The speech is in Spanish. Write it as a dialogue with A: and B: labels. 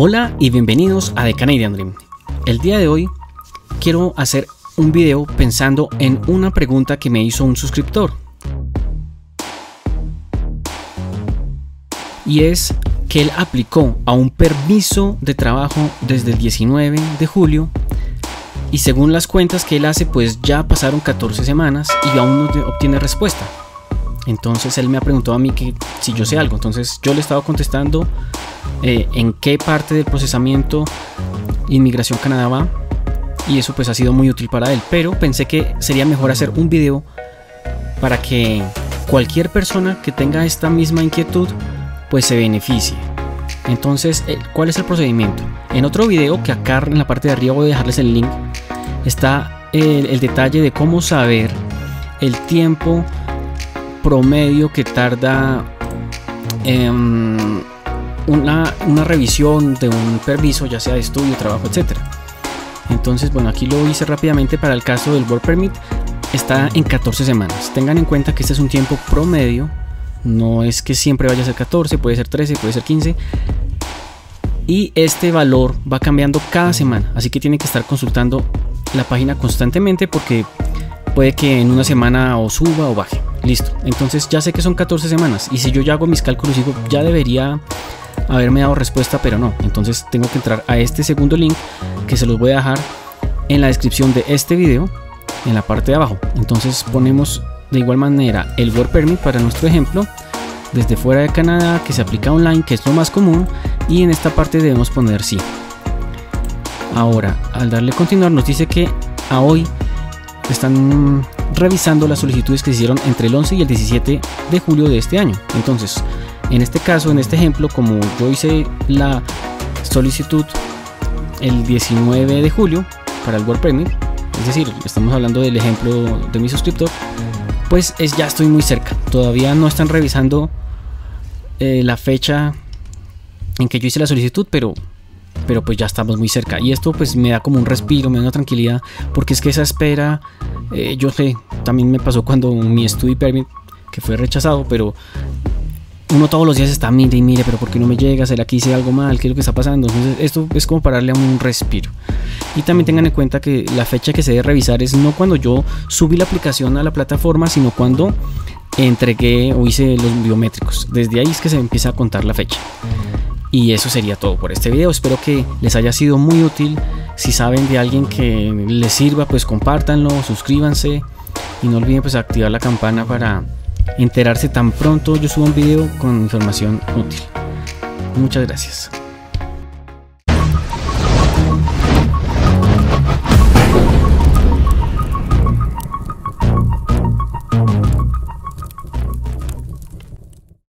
A: Hola y bienvenidos a The Canadian Dream. El día de hoy quiero hacer un video pensando en una pregunta que me hizo un suscriptor. Y es que él aplicó a un permiso de trabajo desde el 19 de julio y según las cuentas que él hace pues ya pasaron 14 semanas y aún no obtiene respuesta. Entonces él me ha preguntado a mí que si yo sé algo. Entonces yo le estaba contestando eh, en qué parte del procesamiento Inmigración Canadá va. Y eso pues ha sido muy útil para él. Pero pensé que sería mejor hacer un video para que cualquier persona que tenga esta misma inquietud pues se beneficie. Entonces, eh, ¿cuál es el procedimiento? En otro video que acá en la parte de arriba voy a dejarles el link, está el detalle de cómo saber el tiempo promedio que tarda em, una, una, revisión de un permiso, ya sea de estudio, trabajo, etc. Entonces, bueno, aquí lo hice rápidamente para el caso del Work Permit. Está en 14 semanas. Tengan en cuenta que este es un tiempo promedio. No es que siempre vaya a ser 14, puede ser 13, puede ser 15. Y este valor va cambiando cada semana. Así que tienen que estar consultando la página constantemente porque puede que en una semana o suba o baje. Listo. Entonces ya sé que son 14 semanas. Y si yo ya hago mis cálculos, digo, ya debería haberme dado respuesta, pero no. Entonces tengo que entrar a este segundo link que se los voy a dejar en la descripción de este video, en la parte de abajo. Entonces ponemos de igual manera el Work Permit para nuestro ejemplo desde fuera de Canadá que se aplica online, que es lo más común, y en esta parte debemos poner sí. Ahora, al darle continuar nos dice que a hoy están revisando las solicitudes que se hicieron entre el 11 y el 17 de julio de este año. Entonces, en este caso, en este ejemplo, como yo hice la solicitud el 19 de julio para el Work Permit, es decir, estamos hablando del ejemplo de mi suscriptor, pues es, ya estoy muy cerca. Todavía no están revisando eh, la fecha en que yo hice la solicitud, pero pero pues ya estamos muy cerca. Y esto pues me da como un respiro, me da una tranquilidad, porque es que esa espera, eh, yo sé, también me pasó cuando mi study permit, que fue rechazado, pero uno todos los días está mire y mire, pero ¿por qué no me llega? ¿Será que hice algo mal? ¿Qué es lo que está pasando? Entonces esto es como para darle un respiro. Y también tengan en cuenta que la fecha que se debe revisar es no cuando yo subí la aplicación a la plataforma, sino cuando entregué o hice los biométricos. Desde ahí es que se empieza a contar la fecha. Y eso sería todo por este video. Espero que les haya sido muy útil. Si saben de alguien que les sirva, pues compártanlo, suscríbanse y no olviden pues activar la campana para enterarse tan pronto yo subo un video con información útil. Muchas gracias.